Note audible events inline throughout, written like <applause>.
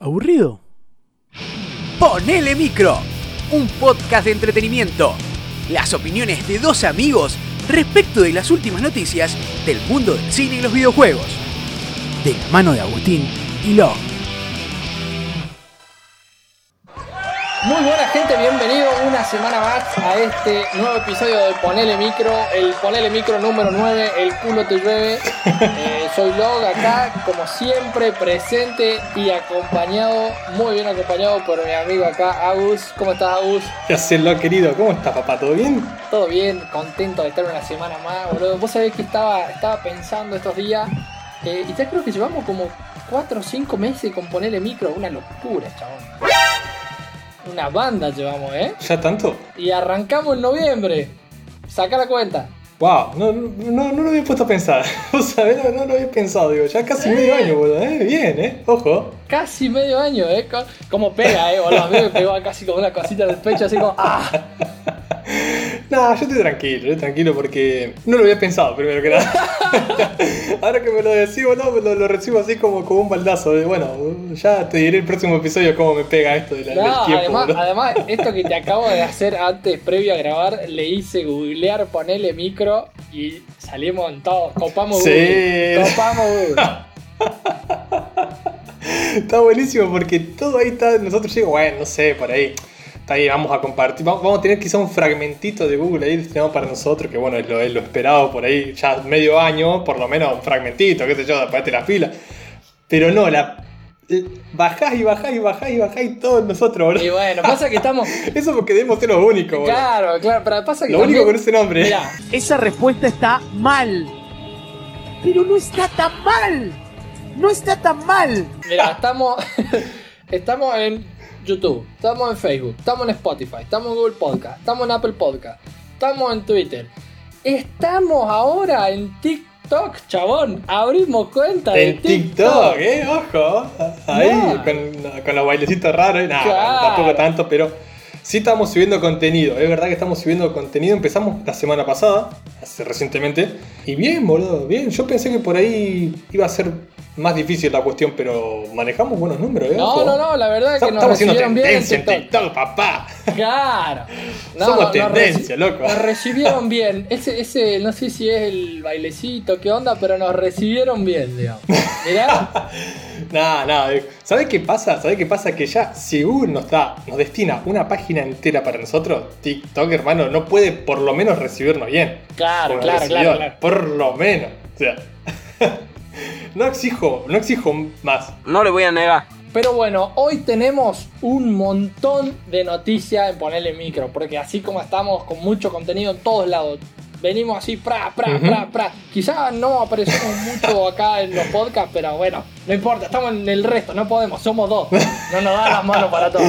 ¿Aburrido? Ponele micro, un podcast de entretenimiento. Las opiniones de dos amigos respecto de las últimas noticias del mundo del cine y los videojuegos. De la mano de Agustín y Lo. Muy buena gente, bienvenido una semana más a este nuevo episodio de Ponele Micro, el Ponele Micro número 9, el culo te llueve. Eh, soy Log acá, como siempre, presente y acompañado, muy bien acompañado por mi amigo acá, Agus. ¿Cómo estás, Agus? ¿Qué haces, Log querido? ¿Cómo estás, papá? ¿Todo bien? Todo bien, contento de estar una semana más, boludo. Vos sabés que estaba, estaba pensando estos días, eh, y ya creo que llevamos como 4 o 5 meses con Ponele Micro, una locura, chabón. Una banda llevamos, ¿eh? ¿Ya tanto? Y arrancamos en noviembre. Saca la cuenta. Wow, no, no, no lo había puesto a pensar. <laughs> O sea, no, no, lo había pensado, digo, ya casi medio año, boludo, ¿eh? Bien, ¿eh? Ojo. Casi medio año, ¿eh? Como pega, ¿eh? Boludo, a mí me pegó casi como una cosita en el pecho, así como <laughs> ¡ah! No, yo estoy tranquilo, estoy tranquilo porque no lo había pensado primero que nada. <laughs> Ahora que me lo decís, bueno, lo, lo, recibo así como, como un baldazo. De, bueno, ya te diré el próximo episodio cómo me pega esto de la, del tiempo. Además, además, esto que te acabo de hacer antes, previo a grabar, le hice googlear, ponerle micro y salimos en todos. Copamos sí. Google. Copamos Google. <laughs> está buenísimo porque todo ahí está. Nosotros llegamos, bueno, no sé, por ahí Está ahí, vamos a compartir. Vamos a tener quizá un fragmentito de Google ahí destinado para nosotros, que bueno, es lo, es lo esperado por ahí, ya medio año, por lo menos un fragmentito, qué sé yo, después de la fila. Pero no, la, bajás y bajás y bajás y bajás y todos nosotros, boludo. Y bueno, <laughs> pasa que estamos. Eso porque debemos ser lo único, boludo. Claro, claro, pero pasa que. Lo también... único con ese nombre. Mirá, Esa respuesta está mal. Pero no está tan mal. No está tan mal. Mira, estamos. <laughs> estamos en YouTube, estamos en Facebook, estamos en Spotify, estamos en Google Podcast, estamos en Apple Podcast, estamos en Twitter. Estamos ahora en TikTok, chabón. Abrimos cuenta de En TikTok, eh, ojo. Ahí, con, con los bailecitos raros. Nada, Claro. tampoco tanto, pero sí estamos subiendo contenido. Es verdad que estamos subiendo contenido. Empezamos la semana pasada, hace recientemente. Y bien, boludo, bien. Yo pensé que por ahí iba a ser más difícil la cuestión, pero manejamos buenos números, ¿eh? No, no, no, la verdad es que nos Estamos haciendo recibieron bien en tendencia en TikTok. TikTok, papá. Claro. <laughs> Somos nos tendencia, loco. Nos recibieron bien. Ese, ese, no sé si es el bailecito, qué onda, pero nos recibieron bien, digamos. Mirá. Nada, nada. ¿Sabes qué pasa? ¿Sabes qué pasa? Que ya si Google nos da, nos destina una página entera para nosotros, TikTok, hermano, no puede por lo menos recibirnos bien. Claro, claro, claro, claro. Por lo menos. O sea. <laughs> no exijo, no exijo más. No le voy a negar. Pero bueno, hoy tenemos un montón de noticias en ponerle micro, porque así como estamos con mucho contenido en todos lados, venimos así, pra, pra, Ujú. pra, pra. Quizás no aparecemos mucho <laughs> acá en los podcasts, pero bueno, no importa, estamos en el resto, no podemos, somos dos. No nos dan las manos para todo.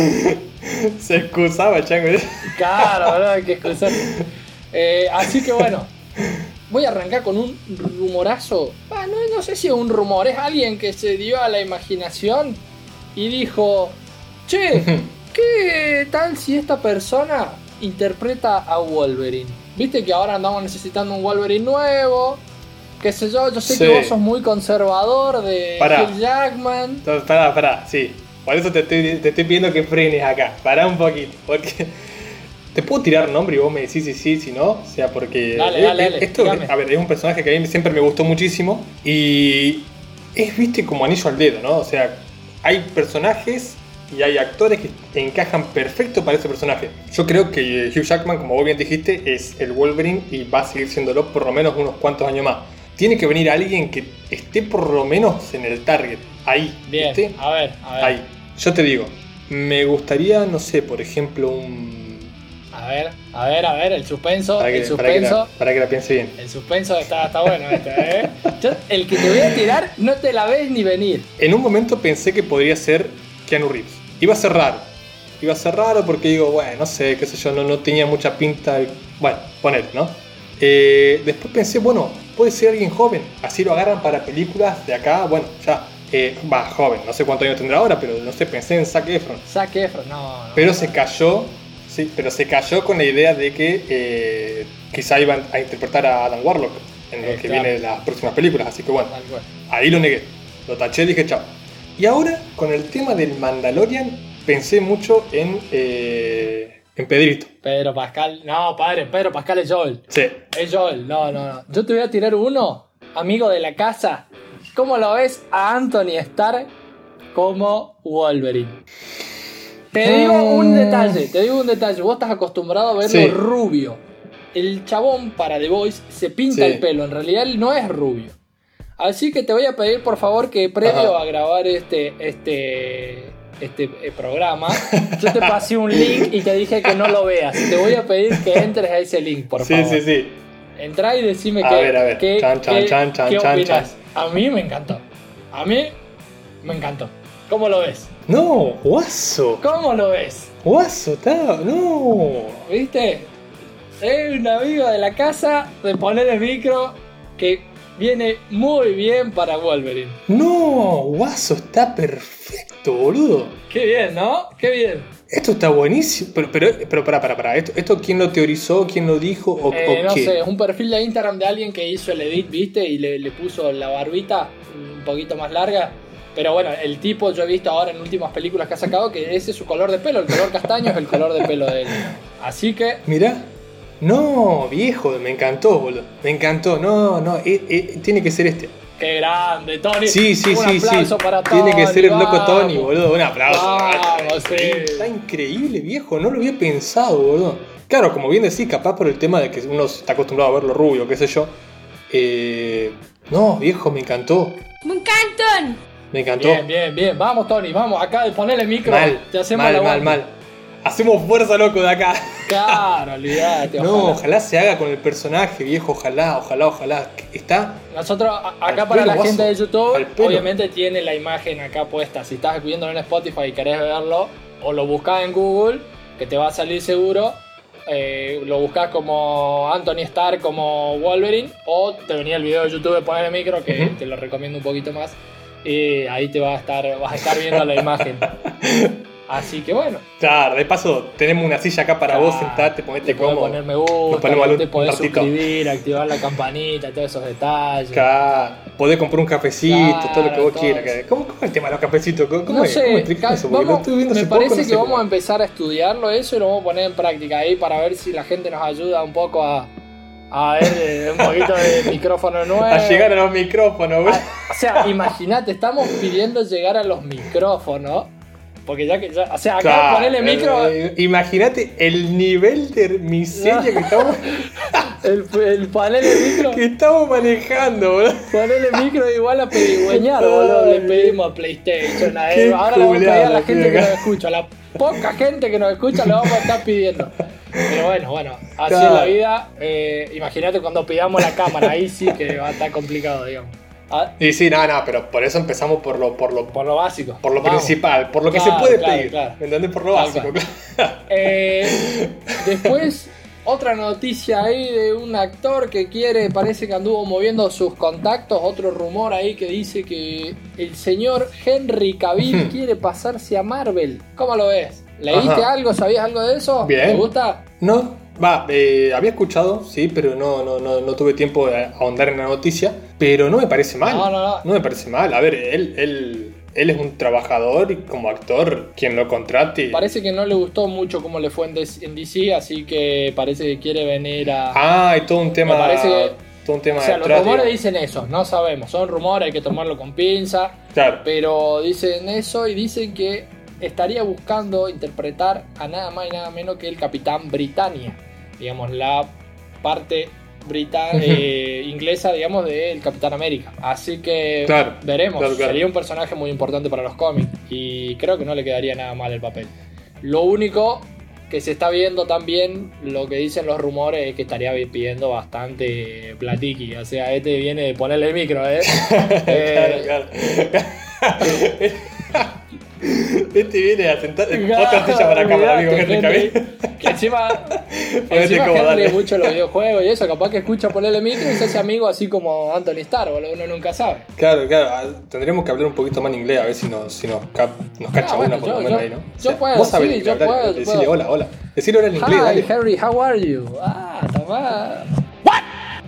Se excusaba, chango. Claro, ¿verdad? Hay que excusar. Eh, así que bueno, voy a arrancar con un rumorazo. Ah, no, no sé si es un rumor, es alguien que se dio a la imaginación y dijo, che, <laughs> ¿qué tal si esta persona interpreta a Wolverine? Viste que ahora andamos necesitando un Wolverine nuevo. Qué sé yo, yo sé Sí. que vos sos muy conservador de Pará. Hugh Jackman. Pará, pará, sí. Por eso te estoy, te estoy pidiendo que frenes acá. Pará un poquito. Porque. Te puedo tirar nombre y vos me decís si sí, si no. O sea, porque. Dale, eh, dale, eh, dale, Esto, a ver, es un personaje que a mí siempre me gustó muchísimo. Y. Es, viste, como anillo al dedo, ¿no? O sea, hay personajes y hay actores que encajan perfecto para ese personaje. Yo creo que Hugh Jackman, como vos bien dijiste, es el Wolverine y va a seguir siéndolo por lo menos unos cuantos años más. Tiene que venir alguien que esté por lo menos en el target. Ahí. Bien, ¿viste? a ver, a ver. Ahí. Yo te digo, me gustaría, no sé, por ejemplo, un. A ver, a ver, a ver, el suspenso, Para que, el para que la, suspenso. para que la piense bien. El suspenso está, está bueno este, ¿eh? <laughs> Yo- el que te voy a tirar no te la ves ni venir. En un momento pensé que podría ser Keanu Reeves. Iba a ser raro. Iba a ser raro porque digo, bueno, no sé, qué sé yo, no, no tenía mucha pinta. Bueno, poner, ¿no? Eh, después pensé, bueno, puede ser alguien joven. Así lo agarran para películas de acá, bueno, ya. eh, Va, joven, no sé cuántos años tendrá ahora, pero no sé, pensé en Zac Efron. Zac Efron, no, no. Pero se cayó, sí, pero se cayó con la idea de que eh, quizá iban a interpretar a Adam Warlock en lo Eh, que claro. viene de las próximas películas, así que bueno, ahí lo negué. Lo taché y dije chao. Y ahora, con el tema del Mandalorian, pensé mucho en, eh, en Pedrito. Pedro Pascal, no, padre, Pedro Pascal es Joel. Sí. Es Joel, no, no, no. Yo te voy a tirar uno, amigo de la casa. ¿Cómo lo ves a Anthony Starr como Wolverine? Te digo un Mm. detalle, te digo un detalle. Vos estás acostumbrado a verlo Sí. rubio. El chabón para The Voice se pinta Sí. el pelo, en realidad él no es rubio. Así que te voy a pedir por favor que previo Ajá. a grabar este, este, este eh, programa, <laughs> yo te pasé un link y te dije que no lo veas. Te voy a pedir que entres a ese link, por sí, favor. sí, sí. Entrá y decime A qué, ver, a ver. qué, Chan, chan, qué- chan, chan, qué chan, opinás. A mí me encantó. A mí me encantó. ¿Cómo lo ves? No, guaso. ¿Cómo lo ves? Guaso, está. No. ¿Viste? Es un amigo de la casa de poner el micro que viene muy bien para Wolverine. No, guaso, está perfecto, boludo. Qué bien, ¿no? Qué bien. Esto está buenísimo. Pero, pero, pero para, para, para. ¿Esto, ¿Esto quién lo teorizó? ¿Quién lo dijo? ¿O, Eh, o no qué? sé, un perfil de Instagram de alguien que hizo el edit, ¿viste? Y le, le puso la barbita un poquito más larga. Pero bueno, el tipo yo he visto ahora en últimas películas que ha sacado que ese es su color de pelo, el color castaño es el color de pelo de él. Así que, Mirá. No, viejo, me encantó, boludo. Me encantó. No, no, eh, eh, tiene que ser este. qué grande, Tony. Sí, sí, un sí, sí. aplauso para Tony. Tiene que ser el loco vamos. Tony, boludo. Un aplauso. Vamos, sí. Está increíble, viejo. No lo había pensado, boludo. Claro, como bien decís, capaz por el tema de que uno está acostumbrado a verlo rubio, qué sé yo. Eh, no, viejo, me encantó. Me encantan. Me encantó. Bien, bien, bien. Vamos, Tony, vamos. Acá, ponele el micro. Mal, te hacemos mal, la mal, mal. Hacemos fuerza, loco, de acá. Claro, <laughs> olvídate. No, ojalá. ojalá se haga con el personaje, viejo. Ojalá, ojalá, ojalá. Está. Nosotros, a- acá para la gente de YouTube, obviamente tiene la imagen acá puesta. Si estás viéndolo en Spotify y querés verlo, o lo buscás en Google, que te va a salir seguro. eh, lo buscas como Anthony Starr, como Wolverine, o te venía el video de YouTube de poner el micro, que te lo recomiendo un poquito más. Y ahí te va a estar, vas a estar viendo la <laughs> imagen. Así que bueno. Claro, de paso, tenemos una silla acá para Claro, vos, sentate, ponete cómodo. poner me gusta, te podés ratito. suscribir, activar la campanita, todos esos detalles. Claro, podés comprar un cafecito, Claro, todo lo que vos todo quieras. eso. ¿Cómo, ¿Cómo es el tema de los cafecitos? ¿Cómo, no es? sé, ¿Cómo eso? Lo vamos- viendo me parece poco, no que sé vamos a empezar a estudiarlo eso y lo vamos a poner en práctica ahí para ver si la gente nos ayuda un poco a, a ver eh, un poquito de <laughs> micrófono nuevo. A llegar a los micrófonos, boludo. O sea, imagínate, estamos pidiendo llegar a los micrófonos. Porque ya que ya, o sea, acá Claro, ponerle micro, eh, Imagínate el nivel de miseria que estamos, <laughs> el, el panel de micro, que estamos manejando, boludo. ponerle micro igual a pedigüeñar, boludo. Le pedimos a PlayStation, a él. Ahora le vamos a pedir a la gente que tío. nos escucha, la poca gente que nos escucha le vamos a estar pidiendo. Pero bueno, bueno, así Claro. es la vida. Eh, Imagínate cuando pidamos la cámara, ahí sí que va a estar complicado, digamos. Ah, Y sí, no, no, pero por eso empezamos por lo, por lo, por lo básico. por lo Vamos. principal, por lo que se puede claro, pedir. claro. ¿Me entendés? Por lo básico. Eh, después, otra noticia ahí de un actor que quiere, parece que anduvo moviendo sus contactos. Otro rumor ahí que dice que el señor Henry Cavill quiere pasarse a Marvel. ¿Cómo lo ves? ¿Leíste Ajá. algo? ¿Sabías algo de eso? Bien. ¿Te gusta? No, va, eh, había escuchado, sí, pero no, no, no, no tuve tiempo de ahondar en la noticia. Pero no me parece mal. No, no, no. me parece mal. A ver, él, él, él es un trabajador y como actor, quien lo contrate. Parece que no le gustó mucho cómo le fue en DC, en DC, así que parece que quiere venir a... Ah, hay todo un tema. Me parece que- todo un tema o sea, los rumores dicen eso, no sabemos, son rumores, hay que tomarlo con pinza. Claro. Pero dicen eso y dicen que estaría buscando interpretar a nada más y nada menos que el Capitán Britannia. Digamos, la parte brita- eh, inglesa, digamos, del Capitán América. Así que Claro, veremos. claro, claro. Sería un personaje muy importante para los cómics. Y creo que no le quedaría nada mal el papel. Lo único que se está viendo también, lo que dicen los rumores, es que estaría pidiendo bastante platiqui. O sea, este viene de ponerle el micro, ¿eh? <laughs> Eh, claro, claro. <laughs> <laughs> este viene a sentar. Claro, Otra silla para acá, para amigo Henry. Cavill. <laughs> Que encima, <laughs> encima como, Henry mucho los videojuegos y eso, capaz que escucha ponerle micro y se hace amigo así como Anthony Starr, boludo, uno nunca sabe. Claro, claro. ah, Tendremos que hablar un poquito más en inglés a ver si nos, si nos, cap- nos cacha Ah, bueno, una por lo menos ahí, ¿no? yo puedo, vos sabés sí, yo hablale, puedo, yo Decile puedo. hola, hola. Decile hola en inglés, Hi, dale. Harry, how are you? Ah, tomá.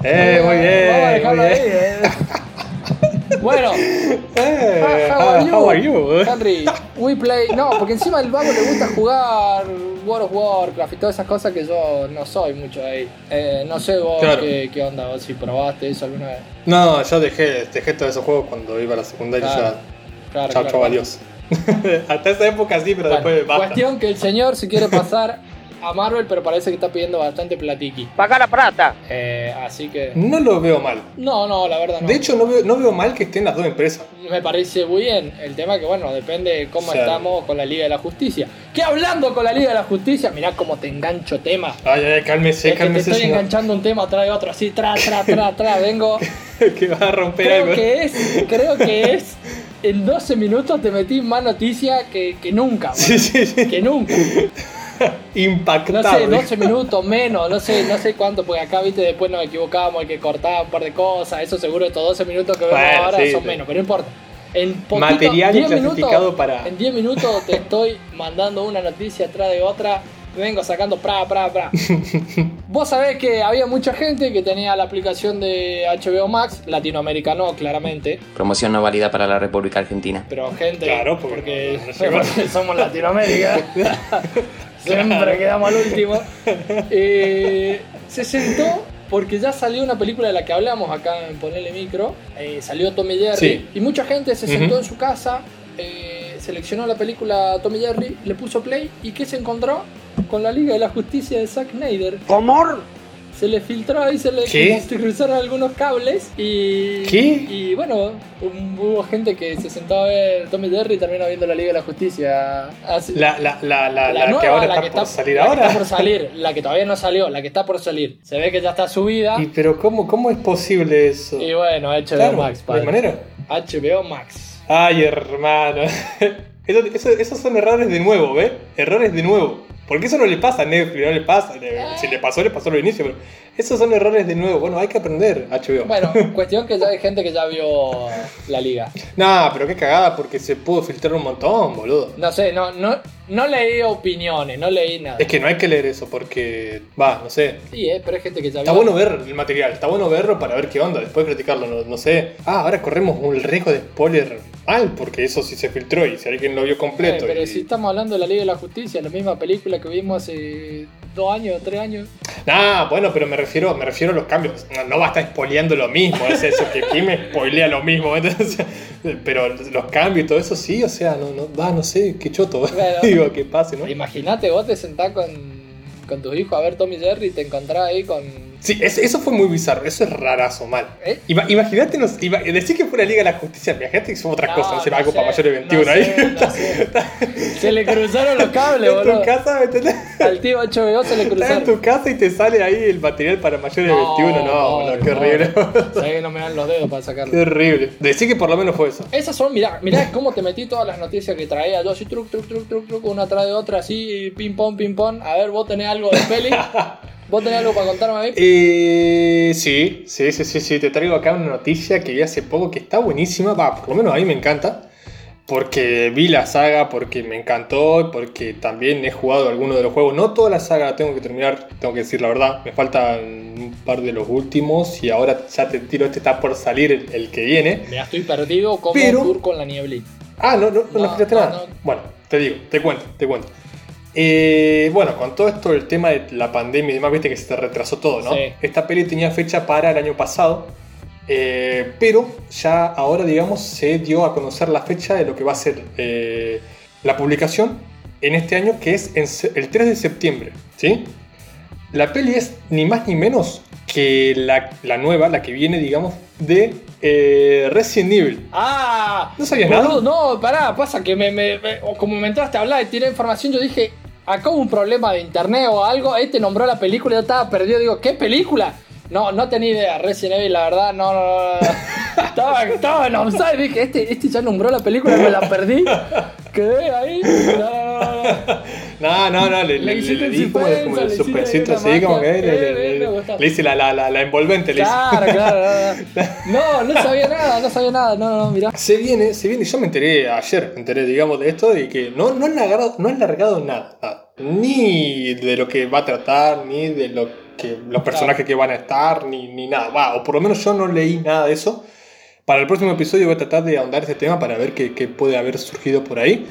Eh, muy Vamos a bien, dejarlo ahí, bien. eh. Bueno, <laughs> Eh, Ah, how, how are are you? Henry, we play. No, porque encima al vago le gusta jugar World of Warcraft y todas esas cosas que yo no soy mucho ahí. Eh, no sé vos Claro. qué, qué onda, vos si probaste eso alguna vez. No, yo dejé, dejé todos esos juegos cuando iba a la secundaria Claro, ya. Claro, chao, claro, chao, adiós. <laughs> Hasta esa época sí, pero Bueno, después basta. cuestión que el señor se quiere pasar a Marvel, pero parece que está pidiendo bastante platiqui. Paga la plata. Eh, así que. No lo veo mal. No, no, la verdad no. De hecho, no veo, no veo mal que estén las dos empresas. me parece muy bien. El tema que, bueno, depende de cómo O sea, estamos con la Liga de la Justicia. Que hablando con la Liga de la Justicia, mirá cómo te engancho tema. Ay, ay, cálmese, Es que te cálmese. estoy señor. enganchando un tema atrás de otro, así, tra, tra, tra, <laughs> tra. Vengo. que va a romper Creo algo. que es, creo que es. En 12 minutos te metí más noticia que, que nunca. Sí, sí, sí. Que nunca. <laughs> No Impactado. sé, 12 minutos menos, no sé, no sé cuánto, porque acá, viste, después nos equivocábamos, hay que cortar un par de cosas. Eso seguro estos 12 minutos que vemos Bueno, ahora sí, son sí. menos, pero no importa. En poquito, Material 10 clasificado minutos, para- En 10 minutos te estoy mandando una noticia atrás de otra. Vengo sacando pra, pra, pra. <laughs> Vos sabés que había mucha gente que tenía la aplicación de HBO Max, Latinoamérica no, claramente. Promoción no válida para la República Argentina. Pero gente, Claro, no- no porque <laughs> somos Latinoamérica. Siempre <laughs> quedamos al último. Eh, se sentó porque ya salió una película de la que hablamos acá en Ponele Micro. eh, salió Tommy Jerry. Sí. Y mucha gente se sentó en su casa, eh, seleccionó la película Tommy Jerry, le puso play. ¿Y qué se encontró? Con la Liga de la Justicia de Zack Snyder. ¿Cómo? Se le filtró ahí, se le cruzaron algunos cables y. ¿Qué? Y bueno, un- hubo gente que se sentó a ver Tommy Jerry y terminó viendo la Liga de la Justicia. Así- La, la, la, la, la nueva, que ahora la está que por está- salir la que ahora. está por salir, la que todavía no salió, la que está por salir. Se ve que ya está subida. Y, pero ¿cómo, ¿cómo es posible eso? Y, bueno, HBO Claro, Max, ¿De padre. manera? HBO Max. Ay, hermano. <laughs> Eso- eso- esos son errores de nuevo, ¿ves? Errores de nuevo. Porque eso no le pasa a Netflix, no le pasa. Si le pasó, le pasó al inicio. Pero esos son errores de nuevo. Bueno, hay que aprender, HBO. Bueno, <laughs> cuestión que ya hay gente que ya vio la liga. Nah, pero qué cagada, porque se pudo filtrar un montón, boludo. No sé, no, no, no leí opiniones, no leí nada. Es que no hay que leer eso, porque. Va, no sé. Sí, eh, pero hay gente que ya Está vio. bueno ver el material, está bueno verlo para ver qué onda, después criticarlo, no, no sé. Ah, ahora corremos un riesgo de spoiler mal, porque eso sí se filtró y si alguien lo vio Eh, completo. pero y- si estamos hablando de la Liga de la Justicia, la misma película que vimos hace dos años, tres años. Nah, bueno, pero me refiero, me refiero a los cambios. No, no va a estar spoileando lo mismo, es eso, que aquí me spoilea lo mismo. <laughs> entonces, pero los cambios y todo eso sí, o sea, no, no, va, no sé, qué choto. <laughs> Claro. Digo, que pase, ¿no? Imagínate, vos te sentás con, con tus hijos a ver Tommy Jerry y te encontrás ahí con. Sí, es- eso fue muy bizarro, eso es rarazo, mal. ¿Eh? Ima- Imagínate, decir que fue la Liga de la Justicia, imagínate que fue otra cosa, no algo sé, para mayores de 21 no ahí. sé, no sé. <laughs> Se le cruzaron los cables, en tu boludo. casa, ¿me entendés? Al tío HBO se le Estás en cruzaron. tu casa y te sale ahí el material para mayores de 21, no, boludo, qué horrible. Sabés que no me dan los dedos para sacarlo. qué horrible. Decir que por lo menos fue eso. Esas son, mirá, mirá cómo te metí todas las noticias que traía yo, así truc, truc, truc, truc, truc, una atrás de otra, así, ping pong, ping pong. A ver, vos tenés algo de peli. <laughs> ¿Vos tenés algo para contarme a mí? Eh, sí, sí, sí, sí, sí, te traigo acá una noticia que vi hace poco que está buenísima, va, por lo menos a mí me encanta, porque vi la saga, porque me encantó, porque también he jugado algunos de los juegos, no toda la saga la tengo que terminar, tengo que decir la verdad, me faltan un par de los últimos y ahora ya te tiro, este está por salir el, el que viene. Mira, estoy perdido como Pero- un tour con la nieblita. Ah, no, no, no, No, no, nada. no. Bueno, te digo, te cuento, te cuento. Eh, bueno, con todo esto, el tema de la pandemia y demás, viste que se te retrasó todo, ¿no? Sí. Esta peli tenía fecha para el año pasado, eh, pero ya ahora, digamos, se dio a conocer la fecha de lo que va a ser eh, la publicación en este año, que es el 3 de septiembre, ¿sí? La peli es ni más ni menos que la, la nueva, la que viene, digamos, de eh, Resident Evil. ¡Ah! ¿No sabías Boludo, nada? No, pará, pasa que me, me- me- o como me entraste a hablar y tiré información, yo dije, acá hubo un problema de internet o algo, este nombró la película y yo estaba perdido, digo, ¿qué película? No, no tenía idea, Resident Evil, la verdad, no, no, no, no. <laughs> estaba, estaba en offside, dije, este, este ya nombró la película, me la perdí, quedé ahí, no, no, no, no. No, le, Le le, hiciste le di como, como el una así, como que le, hice la, la, la, la envolvente. Le hice. Claro, claro, no, no, <laughs> no sabía nada, no sabía nada, no, no, mirá. Se viene, se viene, yo me enteré ayer, me enteré, digamos, de esto y que no, no, han largado, no han largado nada, nada. Ni de lo que va a tratar, ni de lo que los personajes que van a estar, ni, ni nada. Va, o por lo menos yo no leí nada de eso. Para el próximo episodio voy a tratar de ahondar este tema para ver qué, qué puede haber surgido por ahí.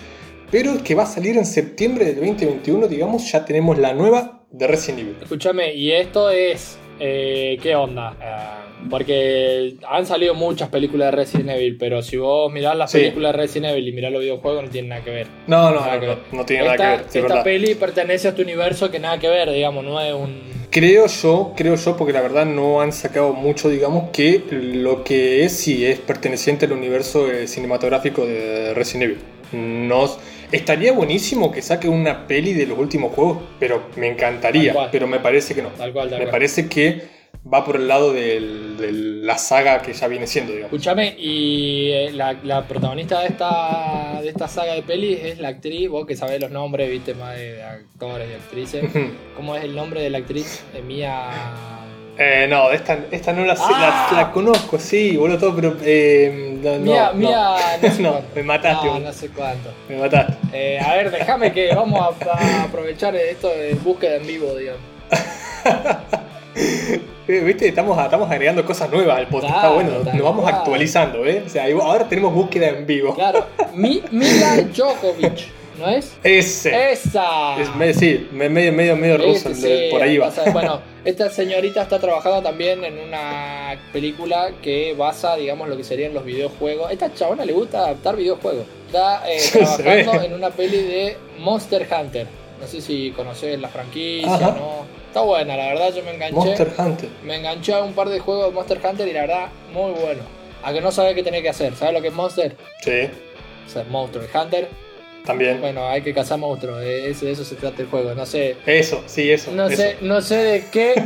Pero que va a salir en septiembre del 2021, digamos, ya tenemos la nueva de Resident Evil. Escúchame, y esto es. eh, ¿Qué onda? Eh, porque han salido muchas películas de Resident Evil, pero si vos mirás las Sí. películas de Resident Evil y mirás los videojuegos, no tienen nada que ver. No, no, no, que no, ver. no tiene esta, nada que ver. sí, esta verdad. peli pertenece a este universo que nada que ver, digamos, no es un. Creo yo, creo yo, porque la verdad no han sacado mucho, digamos, que lo que es sí es perteneciente al universo eh, cinematográfico de Resident Evil. Nos, estaría buenísimo que saque una peli de los últimos juegos, pero me encantaría, pero me parece que no. Tal cual, tal me cual. parece que va por el lado del- de la saga que ya viene siendo, digamos. Escúchame, y eh, la, la protagonista de esta, de esta saga de pelis es la actriz, vos que sabés los nombres, viste más de actores y actrices. <laughs> ¿Cómo es el nombre de la actriz? Mía. Eh, no, esta, esta no la sé, Ah. la, la conozco, sí, boludo, todo, pero eh, no, Mía, no, Mía. <laughs> No, sé No, cuánto. me mataste, No, boludo. no sé cuánto. me mataste. Eh, a ver, déjame que vamos a, a aprovechar esto de búsqueda en vivo, digamos. <laughs> <laughs> Eh, Viste, estamos, estamos agregando cosas nuevas al podcast, Claro, está bueno, nos vamos actualizando, ¿eh? O sea, ahora tenemos búsqueda en vivo. Claro, Mi, Mila Djokovic, ¿no es? Ese. ¡Esa! Es me- sí, me- medio, medio, medio ruso, Este, sí, por ahí va. bueno, esta señorita está trabajando también en una película que basa, digamos, lo que serían los videojuegos. A esta chabona le gusta adaptar videojuegos. Está eh, <laughs> trabajando en una peli de Monster Hunter. No sé si conoces la franquicia, Ajá. ¿no? Está buena, la verdad yo me enganché. Monster Hunter. Me enganché a un par de juegos de Monster Hunter y la verdad, muy bueno. A que no sabes qué tenés que hacer. ¿Sabes lo que es Monster? Sí, Ser monstruo. El Hunter, también. bueno, hay que cazar monstruos. De eso, de eso se trata el juego. No sé, Eso, sí, eso. no eso. sé, no sé de qué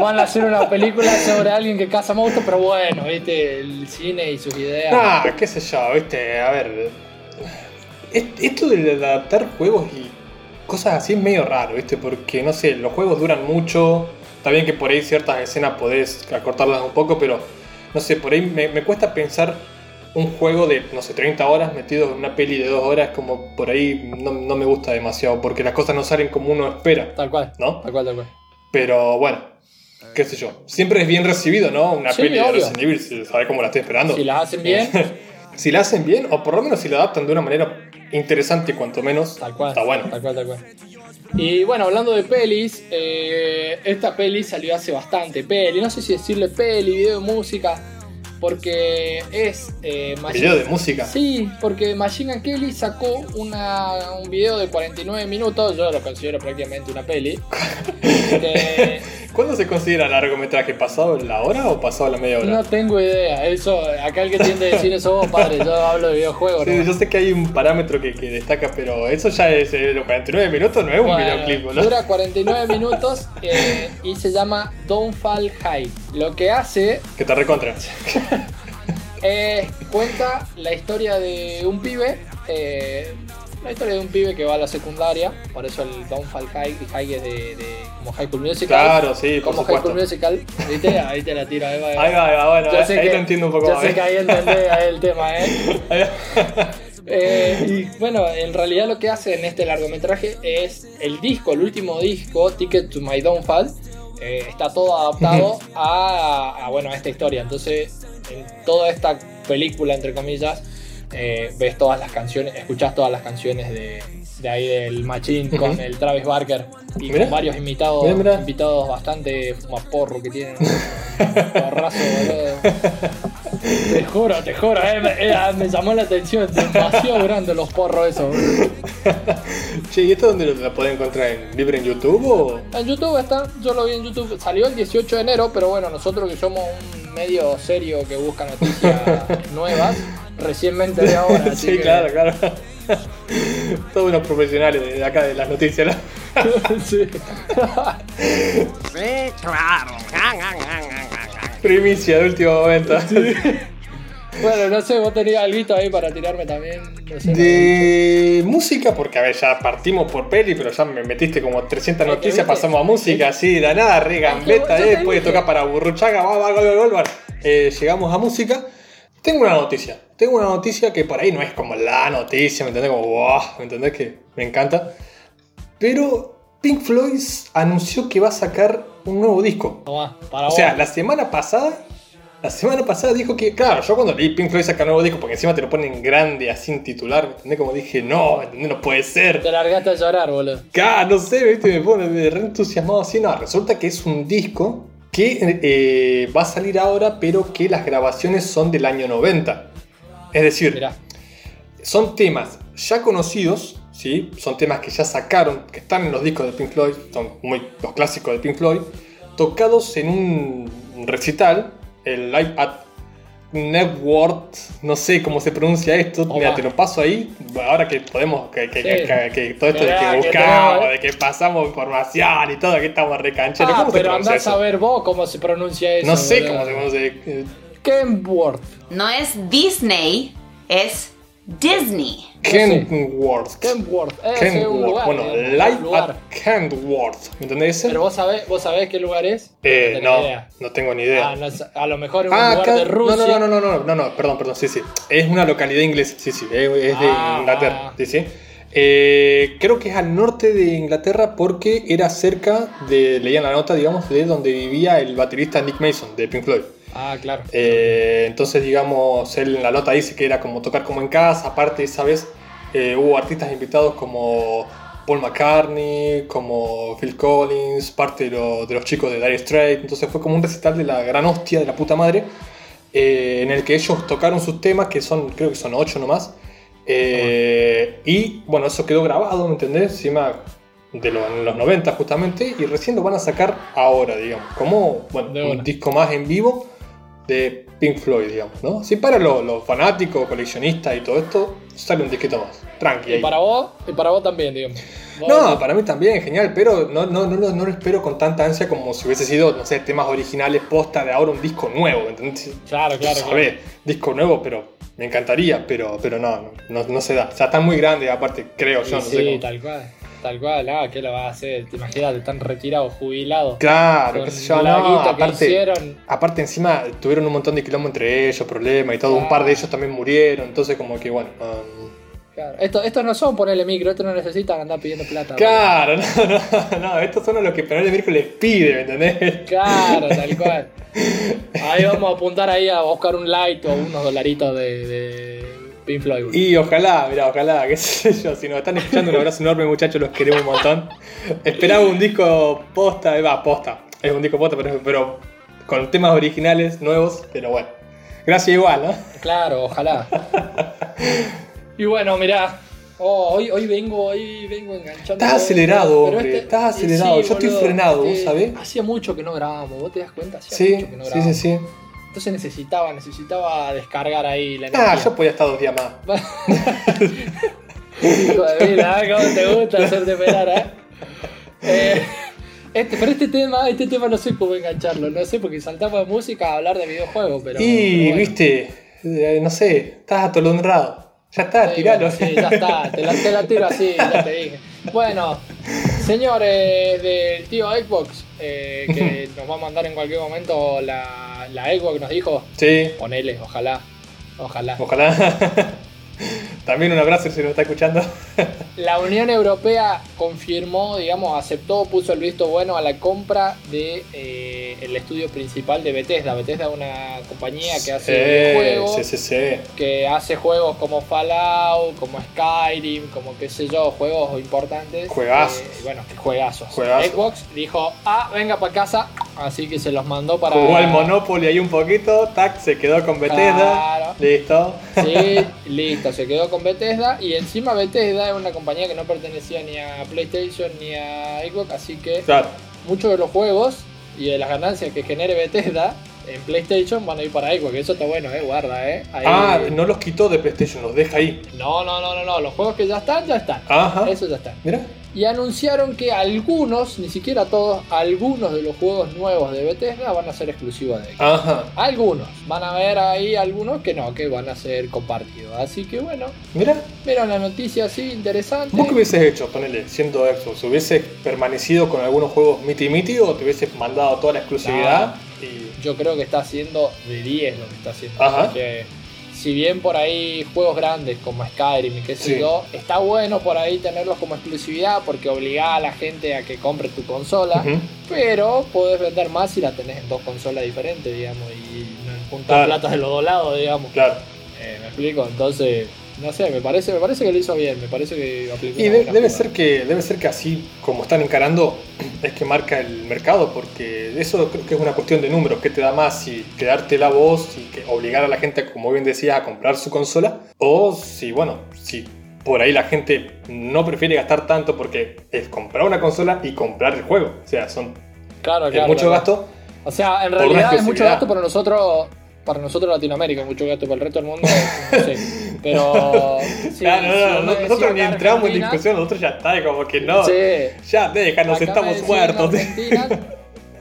van a hacer una película sobre alguien que caza monstruos, pero bueno, viste, el cine y sus ideas. Ah, qué sé yo, viste, a ver. es- Esto de adaptar juegos y cosas así es medio raro, viste, porque no sé, los juegos duran mucho. Está bien que por ahí ciertas escenas podés acortarlas un poco, pero no sé, por ahí me, me cuesta pensar un juego de, no sé, 30 horas metido en una peli de 2 horas, como por ahí no, no me gusta demasiado, porque las cosas no salen como uno espera, Tal cual, ¿no? tal cual, tal cual. Pero bueno, qué sé yo. Siempre es bien recibido, ¿no? Una Sí, peli de obvio. Resident Evil, si sabes cómo la estoy esperando. Si las hacen bien, <laughs> si la hacen bien, o por lo menos si la adaptan de una manera interesante, cuanto menos, tal cual. está bueno. Tal cual, tal cual. Y bueno, hablando de pelis, eh, esta peli salió hace bastante. Peli, no sé si decirle peli, video de música, porque es. Eh, Machine- Video de música. Sí, porque Machine Kelly sacó una, un video de 49 minutos, yo lo considero prácticamente una peli. <laughs> ¿Cuándo se considera largometraje? ¿Pasado la hora o pasado la media hora? no tengo idea, eso, acá el que tiende a decir eso vos, padre, yo hablo de videojuegos. Sí, ¿no? yo sé que hay un parámetro que, que destaca, pero eso ya es eh, los 49 minutos, no es un videoclip, ¿no? Dura 49 minutos eh, y se llama Don't Fall High. Lo que hace Que te recontra. Eh, cuenta la historia de un pibe. eh, la historia de un pibe que va a la secundaria. Por eso el Don't Fall High, high es de, de- como High School Musical. Claro, sí, por como High School supuesto. Musical. ¿Viste? Ahí te la tiro. Ahí va, ahí va, bueno, Yo sé ahí que- lo entiendo un poco más. sé ¿eh? que ahí entendés ahí el tema, ¿eh? Ahí <laughs> va. Eh, y bueno, en realidad lo que hace en este largometraje es el disco, el último disco, Ticket to My Downfall. Eh, está todo adaptado <laughs> a, a, bueno, a esta historia. Entonces, en toda esta película, entre comillas, eh, ves todas las canciones, escuchas todas las canciones de, de ahí del Machine con el Travis Barker y Mirá. con varios invitados, Mirá, mirá. invitados bastante fumaporro que tienen. <laughs> Porrazo, boludo. Te juro, te juro, eh, me, eh, me llamó la atención, demasiado grande los porros esos. Che, ¿y esto dónde lo, la pueden encontrar? ¿En, ¿Libre en YouTube o...? En YouTube está, yo lo vi en YouTube, salió el 18 de enero, pero bueno, nosotros que somos un medio serio que busca noticias <laughs> nuevas, recién me enteré ahora. así sí, que- claro, claro. <laughs> Todos unos profesionales de acá de las noticias, ¿no? <laughs> Sí. Sí, claro. Primicia de último momento. Bueno, no sé, vos tenías algo ahí para tirarme también. No sé, De música, porque a ver, ya partimos por peli, pero ya me metiste como 300 que noticias, viste- pasamos a música, así, de nada, re gambeta, yo te eh, después de tocar para Burruchaga, va, va, gol, gol, gol, eh, llegamos a música. Tengo una noticia, tengo una noticia que por ahí no es como la noticia, ¿me entendés? Como, wow, ¿me entendés? Que me encanta. Pero Pink Floyd anunció que va a sacar un nuevo disco. Para O vos. sea, la semana pasada La semana pasada dijo que, claro, yo cuando leí Pink Floyd sacar nuevo disco, porque encima te lo ponen grande, así en titular, ¿me entendés? Como dije, no, ¿me entendés? No puede ser. Te largaste a llorar, boludo. Claro, no sé, ¿viste? me pone re entusiasmado así. No, resulta que es un disco que eh, va a salir ahora, pero que las grabaciones son del año 90. Es decir, Mirá. son temas ya conocidos, ¿sí? Son temas que ya sacaron, que están en los discos de Pink Floyd, son muy los clásicos de Pink Floyd, tocados en un recital, el Live at Network, no sé cómo se pronuncia esto, Oh, mira, va. te lo paso ahí, ahora que podemos, que, que- Sí. que- que- que todo esto de Mirá, que que buscamos, de que pasamos información y todo, que estamos recancheros, Ah, ¿cómo se pero andás eso? a ver vos cómo se pronuncia eso. no sé cómo se pronuncia. eh, Kenworth. No es Disney, es Disney. Kenworth. Kenworth. Es un Kenworth. lugar. Bueno, un Live lugar. at Kenworth. ¿Me entendés? Pero vos sabés, vos sabés qué lugar es. Eh, no, no tengo ni idea. Ah, no a lo mejor es un Ah, lugar acá- de Rusia. No, no, no, no, no, no, no, perdón, perdón, sí, sí. Es una localidad inglesa, sí, sí, es, es de Ah, Inglaterra, ah. sí, sí. Eh, creo que es al norte de Inglaterra porque era cerca de, leía la nota, digamos, de donde vivía el baterista Nick Mason de Pink Floyd. Ah, claro. Eh, entonces, digamos, él en la nota dice que era como tocar como en casa. Aparte, esa vez eh, hubo artistas invitados como Paul McCartney, como Phil Collins, parte de, lo- de los chicos de Dire Straits. Entonces fue como un recital de la gran hostia de la puta madre, eh, en el que ellos tocaron sus temas, que son, creo que son ocho nomás. Eh, y bueno, eso quedó grabado, ¿me entendés? Encima de lo- en los 90 justamente, y recién lo van a sacar ahora, digamos, como bueno, un disco más en vivo de Pink Floyd, digamos, ¿no? Sí, para los, los fanáticos, coleccionistas y todo esto, sale un disquito más. Tranqui. Y ahí. para vos, y para vos también, digamos. Vos- No, para mí también, genial, pero no, no, no, lo- no lo espero con tanta ansia como si hubiese sido, no sé, temas originales, posta de ahora un disco nuevo, ¿me ¿entendés? Claro, claro, Sabés, disco nuevo, pero me encantaría, pero, pero no, no, no, no se da. O sea, está muy grande, aparte, creo yo, no sí, sé cómo. tal cual. Tal cual, ah, ¿qué lo va a hacer? Te imaginas, están retirados, jubilados. Claro, qué sé yo, no, aparte, hicieron. aparte encima tuvieron un montón de quilombo entre ellos, problemas y todo, un par de ellos también murieron, entonces como que bueno, um, Claro. Esto- Estos no son ponerle micro, estos no necesitan andar pidiendo plata. Claro, <laughs> no, no, no, estos son los que Penal Miércoles pide, ¿me entendés? Claro, <laughs> tal cual. Ahí vamos a apuntar ahí a buscar un light o unos dolaritos de, de Pink Floyd. boludo. Y ojalá, mira, ojalá, qué <laughs> sé yo, si nos están escuchando, un abrazo enorme, muchachos, los queremos un montón. Esperaba un disco posta, eh, va, posta, es un disco posta, pero, pero con temas originales, nuevos, pero bueno. Gracias igual, ¿no? Claro, ojalá. <laughs> y bueno, mirá. Oh, hoy, hoy vengo, hoy vengo enganchando. Estás acelerado, hombre, estás y acelerado. Yo estoy frenado, ¿vos eh, sabés? Hacía mucho que no grabábamos, ¿vos te das cuenta? Hacía Sí, mucho que no sí, sí, sí. Entonces necesitaba, necesitaba descargar ahí la energía. Ah, yo podía estar dos días más. <laughs> Hijo de mira, ¿cómo te gusta hacerte esperar, eh? Eh, este, pero este tema, este tema no sé cómo engancharlo, no sé, porque saltamos de música a hablar de videojuegos, pero. y, bueno. viste, eh, no sé, estás atolondrado. Ya está, Sí, tiralo. bueno, sí, ya está, te la, te la tiro así, ya te dije. Bueno, señores del tío Xbox, eh, que <laughs> nos va a mandar en cualquier momento la, la Xbox, nos dijo, Sí, ponele, ojalá, ojalá. ojalá. <laughs> También un abrazo si nos está escuchando. La Unión Europea confirmó, digamos, aceptó, puso el visto bueno a la compra de eh, el estudio principal de Bethesda. Bethesda es una compañía que hace Sí, sí, sí. que hace juegos como Fallout, como Skyrim, como qué sé yo, juegos importantes. Juegazos. Eh, bueno, juegazos. Juegazos. Xbox dijo, ah, venga para casa, así que se los mandó para... Jugó al Monopoly ahí un poquito, tac, se quedó con Bethesda. Claro. Listo. Sí, <laughs> listo, se quedó con Bethesda y encima Bethesda es una compañía que no pertenecía ni a PlayStation ni a Xbox, así que Claro. muchos de los juegos y de las ganancias que genere Bethesda en PlayStation van a ir para Xbox, eso está bueno, eh, guarda, eh. Ahí- Ah, no los quitó de PlayStation, los deja ahí. no, no, no, no, no, los juegos que ya están, ya están. Ajá. Eso ya está. Mira. Y anunciaron que algunos, ni siquiera todos, algunos de los juegos nuevos de Bethesda van a ser exclusivos de Xbox. Ajá. Algunos, van a ver ahí algunos que no, que van a ser compartidos. Así que bueno, Mira. Vieron la noticia así, interesante. ¿Vos qué hubieses hecho, ponele, siendo Xbox? ¿Hubieses permanecido con algunos juegos miti miti o te hubieses mandado toda la exclusividad? Y... Yo creo que está haciendo de 10 lo que está haciendo. Ajá. Porque si bien por ahí juegos grandes como Skyrim y qué sé Sí. yo, está bueno por ahí tenerlos como exclusividad porque obliga a la gente a que compre tu consola. Pero podés vender más si la tenés en dos consolas diferentes, digamos. Y juntar Claro. platas de los dos lados, digamos. Claro. Eh, ¿Me explico? Entonces, no sé, me parece, me parece que lo hizo bien, me parece que aplicó Y de- debe, jugada. ser que, debe ser que así como están encarando <clears throat> es que marca el mercado, porque eso creo que es una cuestión de números, que te da más si quedarte la voz y que obligar a la gente, como bien decías, a comprar su consola, o si, bueno, si por ahí la gente no prefiere gastar tanto porque es comprar una consola y comprar el juego. O sea, son Claro, es claro. mucho claro. gasto. O sea, en realidad es mucho gasto para nosotros, para nosotros Latinoamérica, mucho gasto para el resto del mundo, <laughs> no sé. Pero. <laughs> sí, Claro, no, si no, nosotros ni entramos en discusión, nosotros ya está, como que no. Sí. Ya, déjanos, estamos muertos.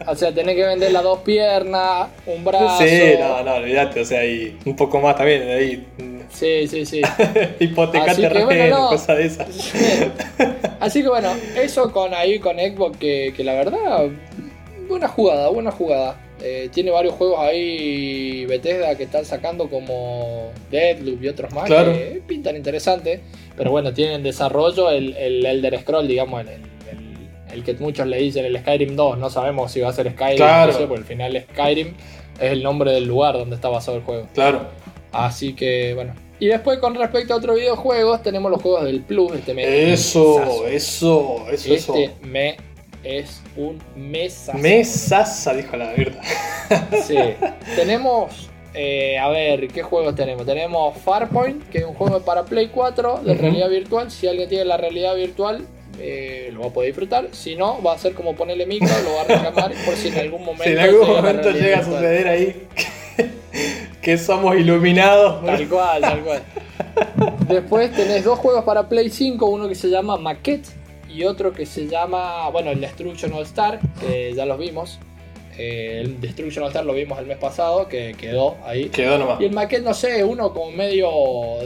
O sea, tenés que vender las dos piernas, un brazo. Sí, no, no, olvídate, o sea, y un poco más también, ahí. Sí, sí, sí. <laughs> Hipoteca Así que, terreno, bueno, no. cosas de esas. Así que bueno, eso con ahí con Xbox que, que la verdad, buena jugada, buena jugada. Eh, tiene varios juegos ahí Bethesda que están sacando como Deadloop y otros más Claro. que pintan interesante. Pero bueno, tienen en desarrollo el, el Elder Scroll, digamos, el, el- el- que muchos le dicen el Skyrim 2. No sabemos si va a ser Skyrim, Claro. no sé, porque al final Skyrim es el nombre del lugar donde está basado el juego. Claro. Así que bueno. Y después con respecto a otros videojuegos, tenemos los juegos del Plus. Este mes. Eso, eso, eso, eso. Este me es un mesazo. Mesaza, dijo la verdad. Sí. <laughs> tenemos, eh, a ver, ¿qué juegos tenemos? Tenemos Farpoint, que es un juego para Play 4 de realidad virtual. Si alguien tiene la realidad virtual, eh, lo va a poder disfrutar. Si no, va a ser como ponerle micro, lo va a reclamar por si en algún <laughs> momento. Si en algún momento llega a suceder ahí que, <laughs> que somos iluminados. Tal cual, tal cual. Después tenés dos juegos para Play 5, uno que se llama Maquette y otro que se llama, bueno, el Destruction All Star, que ya los vimos. Eh, el Destruction All Star lo vimos el mes pasado, que quedó ahí. Quedó nomás. Y el Maquette, no sé, uno como medio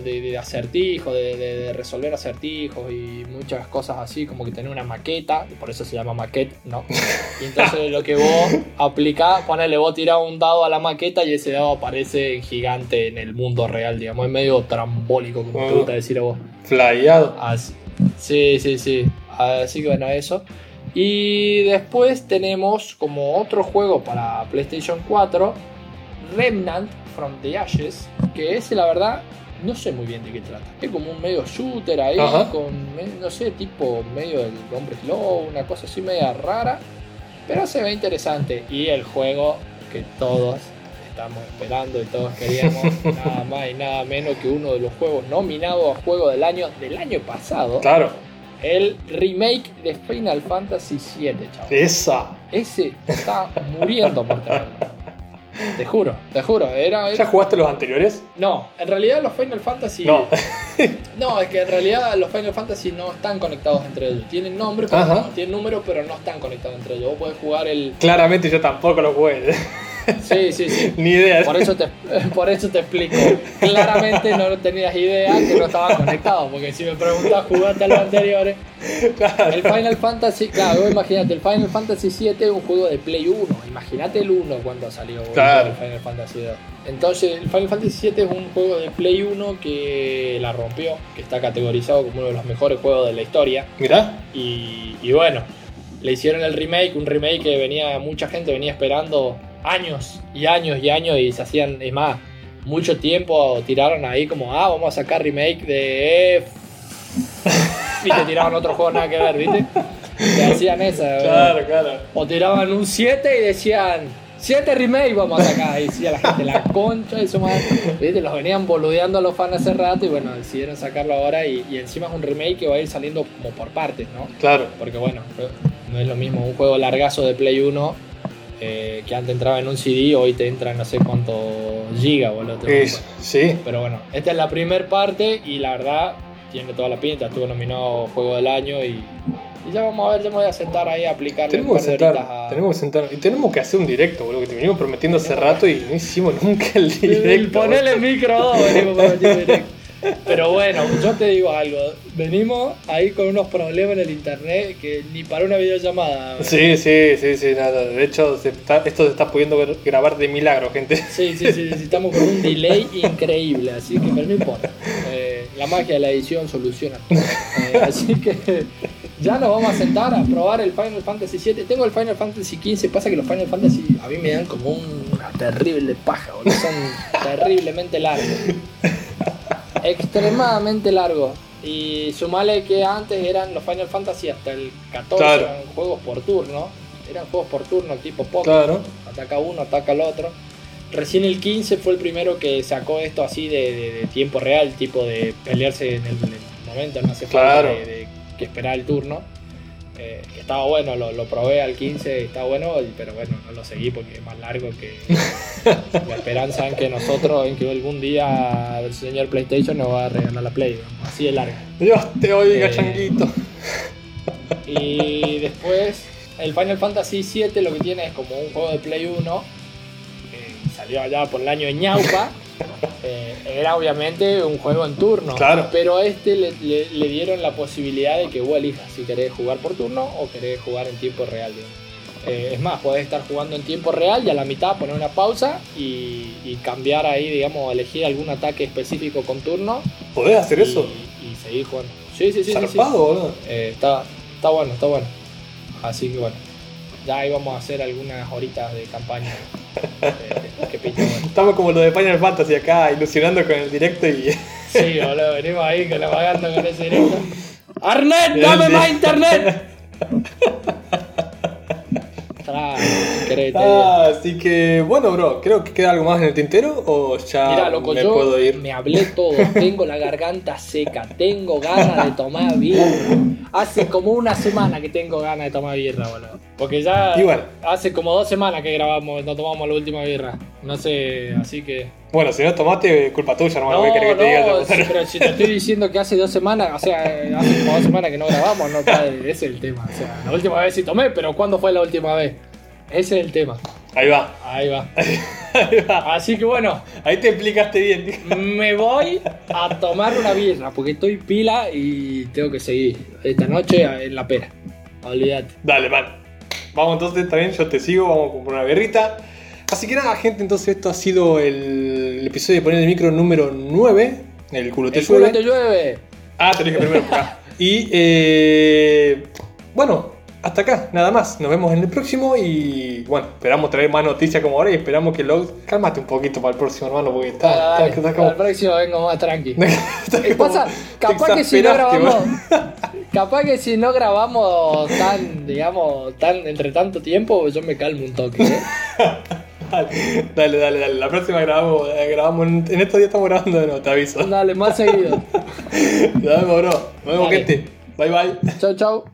de, de acertijo, de, de- de resolver acertijos y muchas cosas así, como que tener una maqueta, y por eso se llama Maquette, ¿no? <laughs> Y entonces lo que vos aplicás, ponele, vos tirás un dado a la maqueta y ese dado aparece gigante en el mundo real, digamos, es medio trambólico, como te Oh. gusta decir a vos. Flyado. Así- sí, sí, sí. Así que bueno, eso. Y después tenemos como otro juego para PlayStation 4, Remnant from the Ashes, que ese la verdad no sé muy bien de qué trata. Es como un medio shooter ahí, Ajá. con, no sé, tipo medio del hombre lobo, una cosa así media rara, pero se ve interesante. Y el juego que todos estamos esperando y todos queríamos, <laughs> nada más y nada menos que uno de los juegos nominados a juego del año del año pasado, Claro. el remake de Final Fantasy VII, chaval. Esa. Ese está muriendo <laughs> por tenerlo. Te juro, te juro. Era, ¿Ya jugaste los anteriores? No, en realidad los Final Fantasy. No. <laughs> No, es que en realidad los Final Fantasy no están conectados entre ellos. Tienen nombre, pero no, tienen número, pero no están conectados entre ellos. Vos podés jugar el. Claramente yo tampoco los jugué. Sí, sí, sí. <laughs> Ni idea. Por eso, te, <laughs> por eso te explico. Claramente no tenías idea que no estaban conectados. Porque si me preguntas, jugaste a los anteriores. Claro. El Final Fantasy, claro, vos imagínate, el Final Fantasy 7 es un juego de Play 1. Imagínate el 1 cuando salió Claro. el Final Fantasy 2. Entonces, el Final Fantasy 7 es un juego de Play 1 que la rompió, que está categorizado como uno de los mejores juegos de la historia. Mirá. Y, y bueno, le hicieron el remake, un remake que venía, mucha gente venía esperando años y años y años y se hacían, es más, mucho tiempo tiraron ahí como, ah, vamos a sacar remake de... F". y te tiraban otro juego nada que ver, ¿viste? Te hacían esa. Claro, claro. O tiraban un 7 y decían, 7 remake vamos a sacar. Y decía la gente, la concha de su madre. ¿Viste? Los venían boludeando a los fans hace rato y bueno, decidieron sacarlo ahora y, y encima es un remake que va a ir saliendo como por partes, ¿no? Claro. Porque bueno, no es lo mismo un juego largazo de Play 1 eh, que antes entraba en un CD, hoy te entra no sé cuánto giga, boludo. te Es- sí. Pero bueno, esta es la primera parte y la verdad tiene toda la pinta. Estuvo nominado Juego del Año y, y ya vamos a ver, ya me voy a sentar ahí a aplicarle un Tenemos que sentar, a... tenemos que sentar. Y tenemos que hacer un directo, boludo, que te venimos prometiendo hace rato y no hicimos nunca el <laughs> directo. Ponele el micro venimos prometiendo directo. Pero bueno, yo te digo algo. Venimos ahí con unos problemas en el internet que ni para una videollamada. Sí, sí, sí, sí, nada. De hecho, se está- esto se está pudiendo grabar de milagro, gente. Sí, sí, sí, necesitamos con un delay increíble, así que pero no importa. Eh, la magia de la edición soluciona. todo. Eh, así que ya nos vamos a sentar a probar el Final Fantasy VII. Tengo el Final Fantasy XV, pasa que los Final Fantasy a mí me dan como una terrible paja, boludo. Son terriblemente largos. Extremadamente largos. Y sumale que antes eran los Final Fantasy hasta el 14 Claro. eran juegos por turno. Eran juegos por turno tipo Pokémon. Claro. Ataca uno, ataca al otro. Recién el 15 fue el primero que sacó esto así de, de- de tiempo real, tipo de pelearse en el, en el momento, no hace falta Claro. de, de que esperar el turno. Eh, que estaba bueno, lo, lo probé al 15, está bueno, pero bueno, no lo seguí porque es más largo que <laughs> la esperanza en que nosotros, en que algún día el señor PlayStation nos va a regalar la Play, ¿no? así de larga. Dios te oiga, Eh, changuito. Y después, el Final Fantasy VII lo que tiene es como un juego de Play 1, que salió allá por el año de ñaupa. <laughs> eh, era obviamente un juego en turno, Claro. pero a este le, le- le dieron la posibilidad de que vos elijas si querés jugar por turno o querés jugar en tiempo real. Eh, es más, podés estar jugando en tiempo real y a la mitad poner una pausa y, y cambiar ahí, digamos, elegir algún ataque específico con turno ¿Podés hacer y, eso? y seguir jugando. Sí, sí, sí. sí, sí. Zarpado, boludo. Eh, está, está bueno, está bueno. Así que bueno, ya ahí vamos a hacer algunas horitas de campaña. Pinta bueno. Estamos como los de Final Fantasy acá, ilusionando con el directo y. Sí, boludo, venimos ahí con la vagando con ese directo. ¡Arnet, dame más internet! Ah, así que, bueno, bro, creo que queda algo más en el tintero o ya Mirá, loco, me yo puedo ir. me hablé todo. Tengo la garganta seca. Tengo ganas de tomar birra. Hace como una semana que tengo ganas de tomar birra, boludo. Porque ya bueno. hace como dos semanas que grabamos, no tomamos la última birra. No sé, así que. Bueno, si no tomaste, culpa tuya. No, ¿qué querés que te diga no, yo? sí, pero si te estoy diciendo que hace dos semanas, o sea, hace como dos semanas que no grabamos, no está, ese es el tema. O sea, la última vez sí tomé, pero ¿cuándo fue la última vez? Ese es el tema. Ahí va. Ahí va. <laughs> Ahí va. Así que bueno, Ahí te explicaste bien. tío. me voy a tomar una birra porque estoy pila y tengo que seguir esta noche en la pera. Olvídate. Dale, man. Vamos entonces, también yo te sigo, vamos a comprar una berrita. Así que nada, gente, entonces esto ha sido el, el episodio de Poner el Micro número 9. El culo te El culo llueve. te llueve. Ah, te lo dije primero. <laughs> Y eh, bueno, hasta acá, nada más. Nos vemos en el próximo y bueno, esperamos traer más noticias como ahora y esperamos que lo cálmate un poquito para el próximo, hermano, porque está, Dale, dale, está- está como- Al próximo vengo más tranqui. <laughs> está Eh, como- pasa, capaz que si no grabamos, <laughs> capaz que si no grabamos tan, digamos, tan entre tanto tiempo, yo me calmo un toque. ¿eh? <laughs> Dale, dale, dale. La próxima grabamos, eh, grabamos en, en estos días estamos grabando de nuevo, te aviso. Dale, más seguido. Nos vemos, bro. Nos vemos, gente. Bye, bye. Chau, chau.